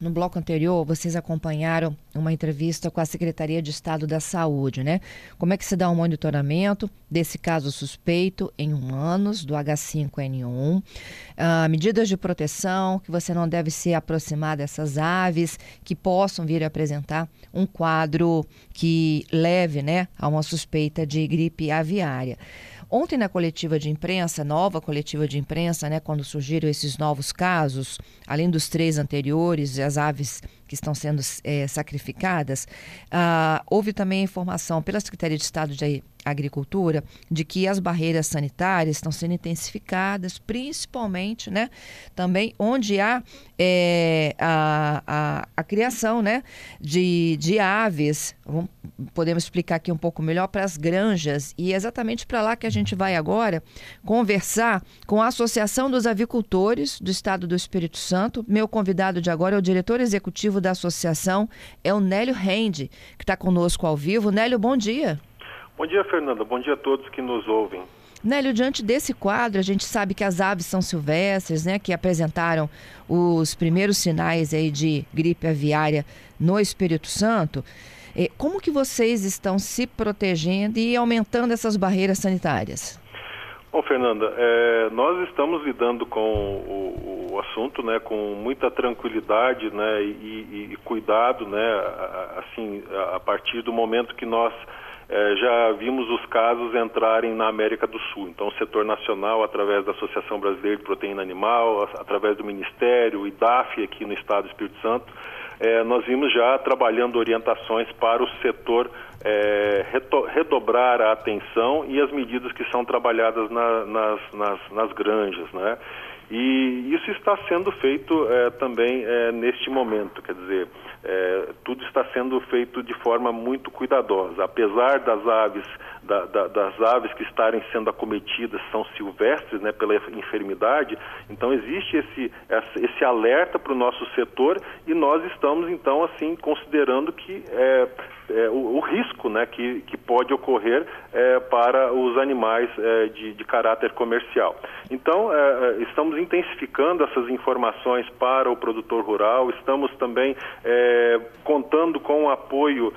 No bloco anterior, vocês acompanharam uma entrevista com a Secretaria de Estado da Saúde, né? Como é que se dá o um monitoramento desse caso suspeito em humanos do H5N1, uh, medidas de proteção, que você não deve se aproximar dessas aves que possam vir a apresentar um quadro que leve, né, a uma suspeita de gripe aviária. Ontem, na coletiva de imprensa, nova coletiva de imprensa, né, quando surgiram esses novos casos, além dos três anteriores e as aves que estão sendo é, sacrificadas, ah, houve também informação pela Secretaria de Estado de Agricultura de que as barreiras sanitárias estão sendo intensificadas, principalmente, né, também onde há é, a, a, a, criação, né, de, de aves, vamos, podemos explicar aqui um pouco melhor, para as granjas, e é exatamente para lá que a gente vai agora conversar com a Associação dos Avicultores do Estado do Espírito Santo. Meu convidado de agora é o diretor executivo da associação, é o Nélio Rende, que está conosco ao vivo. Nélio, bom dia. Bom dia, Fernanda. Bom dia a todos que nos ouvem. Nélio, diante desse quadro, a gente sabe que as aves são silvestres, né, que apresentaram os primeiros sinais aí de gripe aviária no Espírito Santo. Como que vocês estão se protegendo e aumentando essas barreiras sanitárias? Bom, Fernanda, é, nós estamos lidando com o, o, assunto, né, com muita tranquilidade, né, e, e, e cuidado, né, assim, a partir do momento que nós é, já vimos os casos entrarem na América do Sul. Então, o setor nacional, através da Associação Brasileira de Proteína Animal, através do Ministério, o IDAF aqui no Estado do Espírito Santo, é, nós vimos já trabalhando orientações para o setor é, redobrar a atenção e as medidas que são trabalhadas na, nas, nas, nas, granjas, né? E isso está sendo feito é, também é, neste momento, quer dizer, é, tudo está sendo feito de forma muito cuidadosa. Apesar das aves, da, da, das aves que estarem sendo acometidas são silvestres né, pela enfermidade, então existe esse, esse alerta para o nosso setor e nós estamos então assim considerando que é, o, o, risco né, que, que pode ocorrer é, para os animais é, de, de, caráter comercial. Então, é, é, estamos intensificando essas informações para o produtor rural, estamos também é, contando com o apoio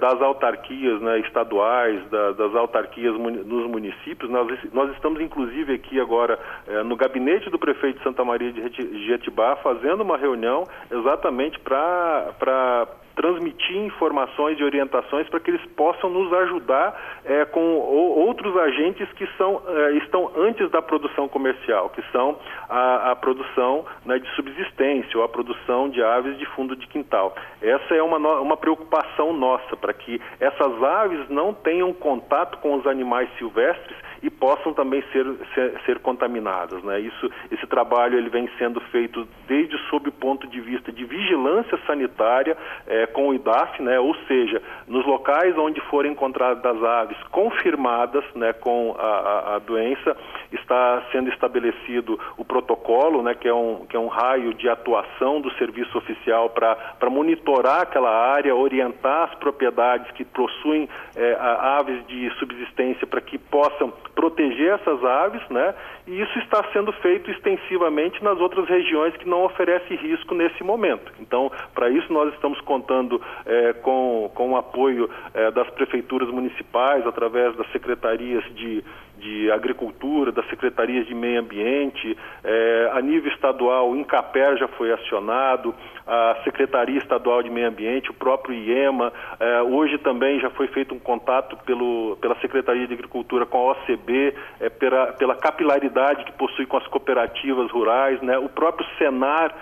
das autarquias né, estaduais, da, das autarquias nos municípios. Nós, nós estamos, inclusive, aqui agora no gabinete do prefeito de Santa Maria de Jetibá, fazendo uma reunião exatamente para transmitir informações e orientações para que eles possam nos ajudar é, com outros agentes que são, é, estão antes da produção comercial, que são a, a produção né, de subsistência ou a produção de aves de fundo de quintal. Essa é uma, uma preocupação nossa, para que essas aves não tenham contato com os animais silvestres e possam também ser, ser, ser contaminadas. Né? Isso, esse trabalho ele vem sendo feito desde sob o ponto de vista de vigilância sanitária é, com o IDAF, né? ou seja, nos locais onde forem encontradas as aves confirmadas né, com a, a, a, doença, está sendo estabelecido o protocolo, né, que, é um, que é um raio de atuação do serviço oficial para monitorar aquela área, orientar as propriedades que possuem é, aves de subsistência para que possam proteger essas aves, né? E isso está sendo feito extensivamente nas outras regiões que não oferecem risco nesse momento. Então, para isso nós estamos contando é, com, com o apoio é, das prefeituras municipais, através das secretarias de, de Agricultura, das secretarias de Meio Ambiente, é, a nível estadual, o INCAPER já foi acionado, a Secretaria Estadual de Meio Ambiente, o próprio IEMA, é, hoje também já foi feito um contato pelo, pela Secretaria de Agricultura com a OCB, é, pela, pela capilaridade que possui com as cooperativas rurais, né, o próprio Senar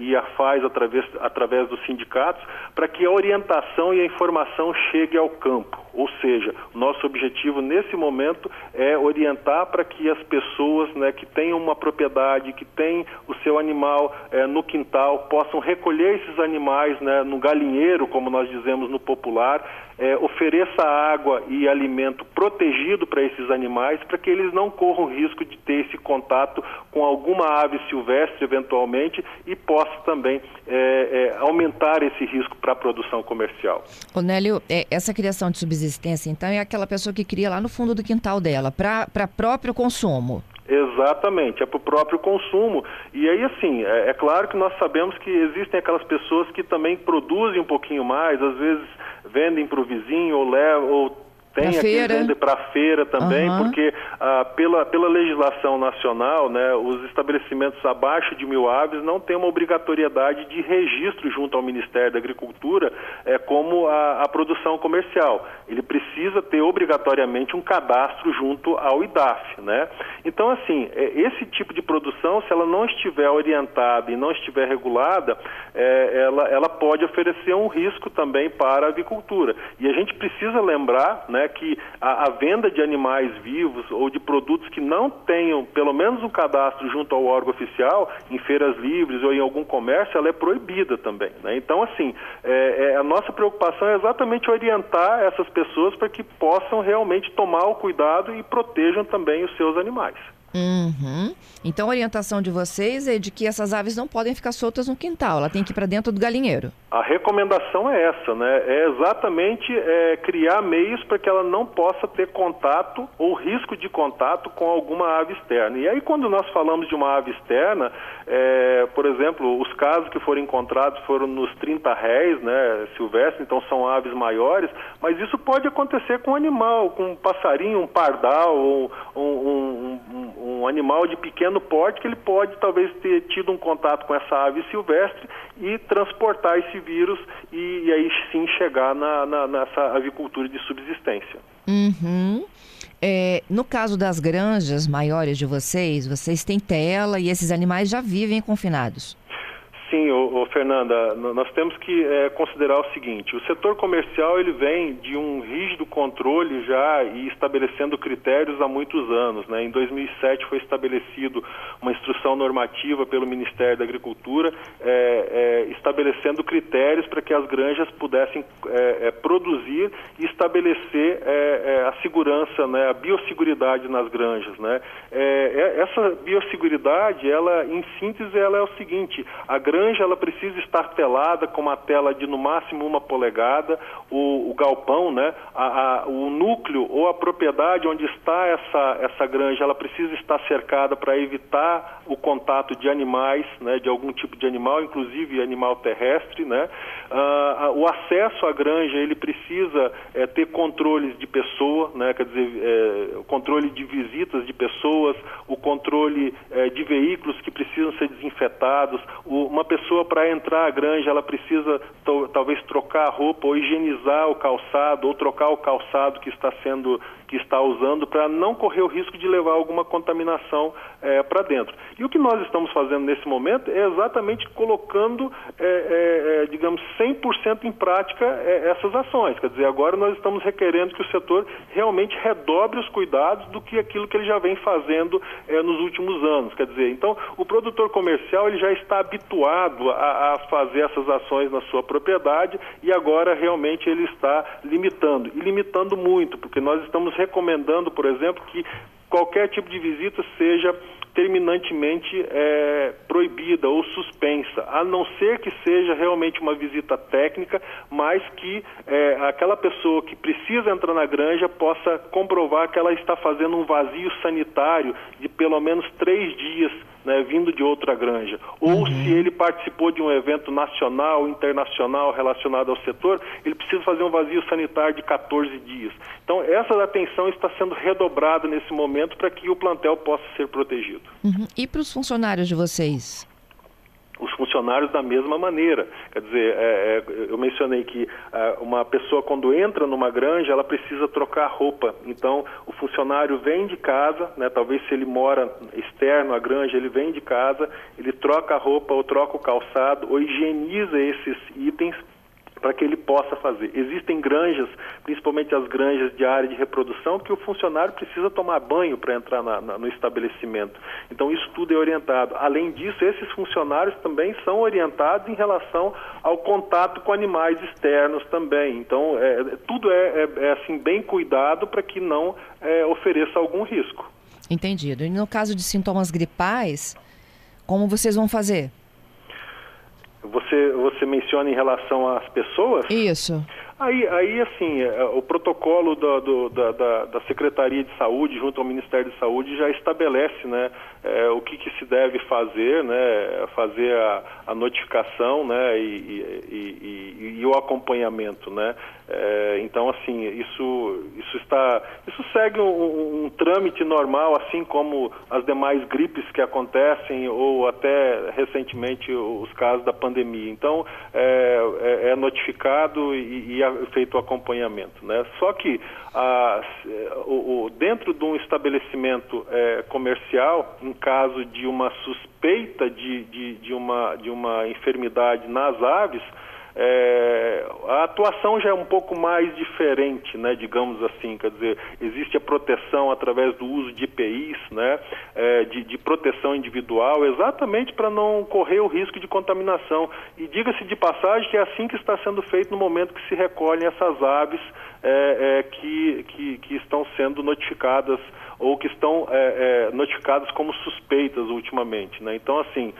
e a FAZ através, através dos sindicatos, para que a orientação e a informação chegue ao campo. Ou seja, nosso objetivo nesse momento é orientar para que as pessoas né, que tenham uma propriedade, que têm o seu animal é, no quintal, possam recolher esses animais né, no galinheiro, como nós dizemos no popular, é, ofereça água e alimento protegido para esses animais, para que eles não corram risco de ter esse contato com alguma ave silvestre, eventualmente, e possa também é, é, aumentar esse risco para a produção comercial. Onélio, é, essa criação de subsistência, então, é aquela pessoa que cria lá no fundo do quintal dela, para próprio consumo. Exatamente, é para o próprio consumo. E aí, assim, é, é, claro que nós sabemos que existem aquelas pessoas que também produzem um pouquinho mais, às vezes vendem para o vizinho ou, levam, ou tem pra aqui vende para feira também, uhum. porque ah, pela, pela legislação nacional, né, os estabelecimentos abaixo de mil aves não têm uma obrigatoriedade de registro junto ao Ministério da Agricultura é, como a, a produção comercial. Ele precisa ter obrigatoriamente um cadastro junto ao IDAF. Né? Então, assim, é, esse tipo de produção, se ela não estiver orientada e não estiver regulada, é, ela, ela pode oferecer um risco também para a avicultura. E a gente precisa lembrar, né, que a, a, venda de animais vivos ou de produtos que não tenham pelo menos um cadastro junto ao órgão oficial, em feiras livres ou em algum comércio, ela é proibida também. Né? Então, assim, é, é, a nossa preocupação é exatamente orientar essas pessoas para que possam realmente tomar o cuidado e protejam também os seus animais. Uhum. Então a orientação de vocês é de que essas aves não podem ficar soltas no quintal, ela tem que ir para dentro do galinheiro. A recomendação é essa, né? É exatamente é, criar meios para que ela não possa ter contato ou risco de contato com alguma ave externa. E aí quando nós falamos de uma ave externa, é, por exemplo, os casos que foram encontrados foram nos 30 réis, né, silvestres, então são aves maiores, mas isso pode acontecer com um animal, com um passarinho, um pardal, um, um, um um animal de pequeno porte que ele pode talvez ter tido um contato com essa ave silvestre e transportar esse vírus e, e aí sim chegar na, na, nessa avicultura de subsistência. Uhum. É, no caso das granjas maiores de vocês, vocês têm tela e esses animais já vivem confinados? Sim, ô, ô, Fernanda, nós temos que é, considerar o seguinte: o setor comercial ele vem de um rígido controle já e estabelecendo critérios há muitos anos. Né? Em 2007 foi estabelecido uma instrução normativa pelo Ministério da Agricultura é, é, estabelecendo critérios para que as granjas pudessem é, é, produzir e estabelecer é, a segurança, né, a biosseguridade nas granjas. Né? essa biosseguridade, ela, em síntese, ela é o seguinte: a granja granja ela precisa estar telada com uma tela de no máximo uma polegada, o, o galpão, né, a, a, o núcleo ou a propriedade onde está essa, essa granja, ela precisa estar cercada para evitar o contato de animais, né, de algum tipo de animal, inclusive animal terrestre, né. Uh, o acesso à granja ele precisa é, ter controles de pessoa, né, quer dizer, é, o controle de visitas de pessoas, o controle é, de veículos que precisam ser desinfetados, o, uma pessoa para entrar à granja, ela precisa talvez trocar a roupa ou higienizar o calçado ou trocar o calçado que está sendo que está usando para não correr o risco de levar alguma contaminação é, para dentro. E o que nós estamos fazendo nesse momento é exatamente colocando, é, é, é digamos, 100% em prática é, essas ações. Quer dizer, agora nós estamos requerendo que o setor realmente redobre os cuidados do que aquilo que ele já vem fazendo é, nos últimos anos. Quer dizer, então o produtor comercial ele já está habituado a, a fazer essas ações na sua propriedade e agora realmente ele está limitando e limitando muito, porque nós estamos recomendando, por exemplo, que qualquer tipo de visita seja terminantemente é, proibida ou suspensa, a não ser que seja realmente uma visita técnica, mas que é, aquela pessoa que precisa entrar na granja possa comprovar que ela está fazendo um vazio sanitário de pelo menos três dias né, vindo de outra granja, ou uhum. se ele participou de um evento nacional, internacional relacionado ao setor, ele precisa fazer um vazio sanitário de 14 dias. Então, essa atenção está sendo redobrada nesse momento para que o plantel possa ser protegido. Uhum. E para os funcionários de vocês? Os funcionários da mesma maneira. Quer dizer, é, é, eu mencionei que é, uma pessoa quando entra numa granja, ela precisa trocar roupa. Então, o funcionário vem de casa, né, talvez se ele mora externo à granja, ele vem de casa, ele troca a roupa ou troca o calçado ou higieniza esses itens para que ele possa fazer. Existem granjas, principalmente as granjas de área de reprodução, que o funcionário precisa tomar banho para entrar na, na, no estabelecimento. Então, isso tudo é orientado. Além disso, esses funcionários também são orientados em relação ao contato com animais externos também. Então, é, tudo é, é, é, assim bem cuidado para que não é, ofereça algum risco. Entendido. E no caso de sintomas gripais, como vocês vão fazer? Você, você menciona em relação às pessoas? Isso. Aí, aí assim, é, o protocolo da, do, da, da, da, Secretaria de Saúde, junto ao Ministério de Saúde, já estabelece né, é, o que, que, se deve fazer, né, fazer a, a notificação né, e, e, e, e, o acompanhamento. Né? É, então, assim, isso, isso, está, isso segue um, um, trâmite normal, assim como as demais gripes que acontecem, ou até recentemente os casos da pandemia. Então, é, é, é notificado e, e feito o acompanhamento. Né? Só que a, o, o, dentro de um estabelecimento é, comercial, caso de uma suspeita de, de, de, uma, de uma enfermidade nas aves, é, a atuação já é um pouco mais diferente, né, digamos assim, quer dizer, existe a proteção através do uso de EPIs, né, é, de, de, proteção individual, exatamente para não correr o risco de contaminação. E diga-se de passagem que é assim que está sendo feito no momento que se recolhem essas aves é, é que, que, que, estão sendo notificadas ou que estão é, é, notificadas como suspeitas ultimamente. Né? Então, assim,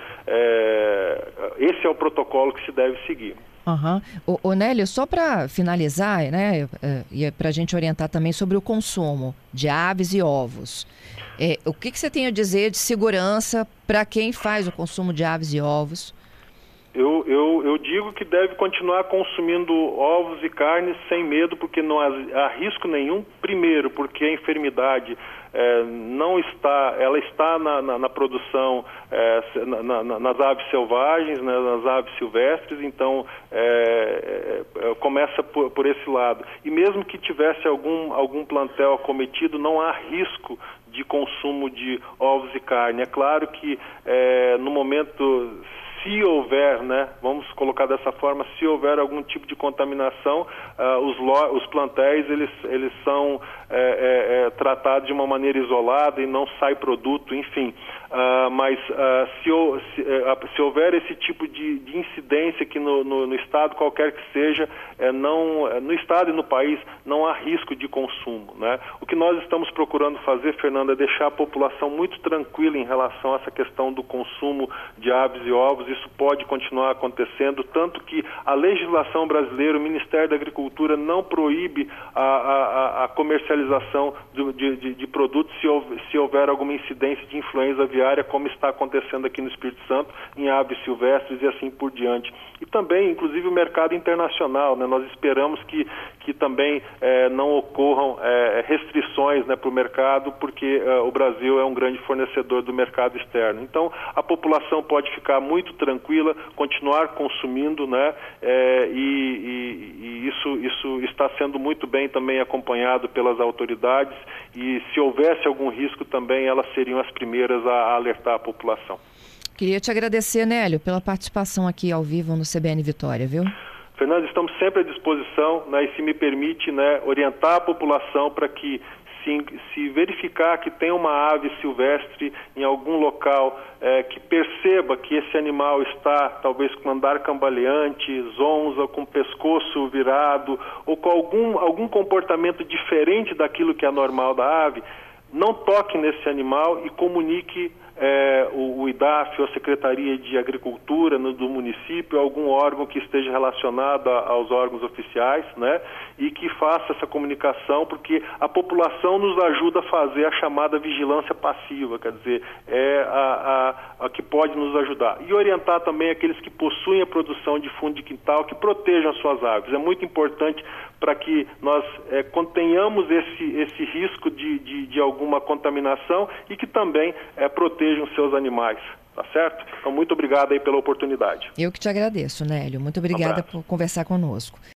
esse é o protocolo que se deve seguir. Uhum. O, o Nélio, só para finalizar, né, é, e é para a gente orientar também sobre o consumo de aves e ovos. É, o que, que você tem a dizer de segurança para quem faz o consumo de aves e ovos? Eu, eu, eu digo que deve continuar consumindo ovos e carnes sem medo, porque não há, risco nenhum. Primeiro, porque a enfermidade é, não está, ela está na, na, na produção é, na, nas aves selvagens, né, nas aves silvestres, então é, começa por, por, esse lado. E mesmo que tivesse algum, algum plantel acometido, não há risco de consumo de ovos e carne. É claro que é, no momento se houver, né, vamos colocar dessa forma, se houver algum tipo de contaminação, uh, os, os plantéis eles, eles são é, é, é, tratados de uma maneira isolada e não sai produto, enfim. Uh, mas uh, se, se, uh, se, houver esse tipo de, de incidência que no, no, no, estado qualquer que seja, é, não, é, no estado e no país não há risco de consumo. Né? O que nós estamos procurando fazer, Fernando, é deixar a população muito tranquila em relação a essa questão do consumo de aves e ovos. Isso pode continuar acontecendo, tanto que a legislação brasileira, o Ministério da Agricultura não proíbe a, a, a comercialização de, de, de produtos se houver, se houver alguma incidência de influenza aviária como está acontecendo aqui no Espírito Santo, em aves silvestres e assim por diante. E também, inclusive, o mercado internacional. Né? Nós esperamos que, que também eh, não ocorram eh, restrições né, para o mercado, porque eh, o Brasil é um grande fornecedor do mercado externo. Então, a população pode ficar muito tranquila, continuar consumindo, né? E, e, e isso, isso está sendo muito bem também acompanhado pelas autoridades. E se houvesse algum risco também, elas seriam as primeiras a alertar a população. Queria te agradecer, Nélio, pela participação aqui ao vivo no CBN Vitória, viu? Fernando, estamos sempre à disposição, né, e se me permite, né, orientar a população para que se, se, verificar que tem uma ave silvestre em algum local, é, que perceba que esse animal está talvez com andar cambaleante, zonza, com pescoço virado, ou com algum, algum comportamento diferente daquilo que é normal da ave, não toque nesse animal e comunique é, o, o, IDAF ou a Secretaria de Agricultura no, do município, algum órgão que esteja relacionado a, aos órgãos oficiais, né? E que faça essa comunicação, porque a população nos ajuda a fazer a chamada vigilância passiva, quer dizer, é a, a, a que pode nos ajudar. E orientar também aqueles que possuem a produção de fundo de quintal, que protejam as suas aves. É muito importante para que nós é, contenhamos esse, esse risco de, de, de alguma contaminação e que também é, protejam seus animais. Tá certo? Então, muito obrigado aí pela oportunidade. Eu que te agradeço, Nélio. Muito obrigada um por conversar conosco.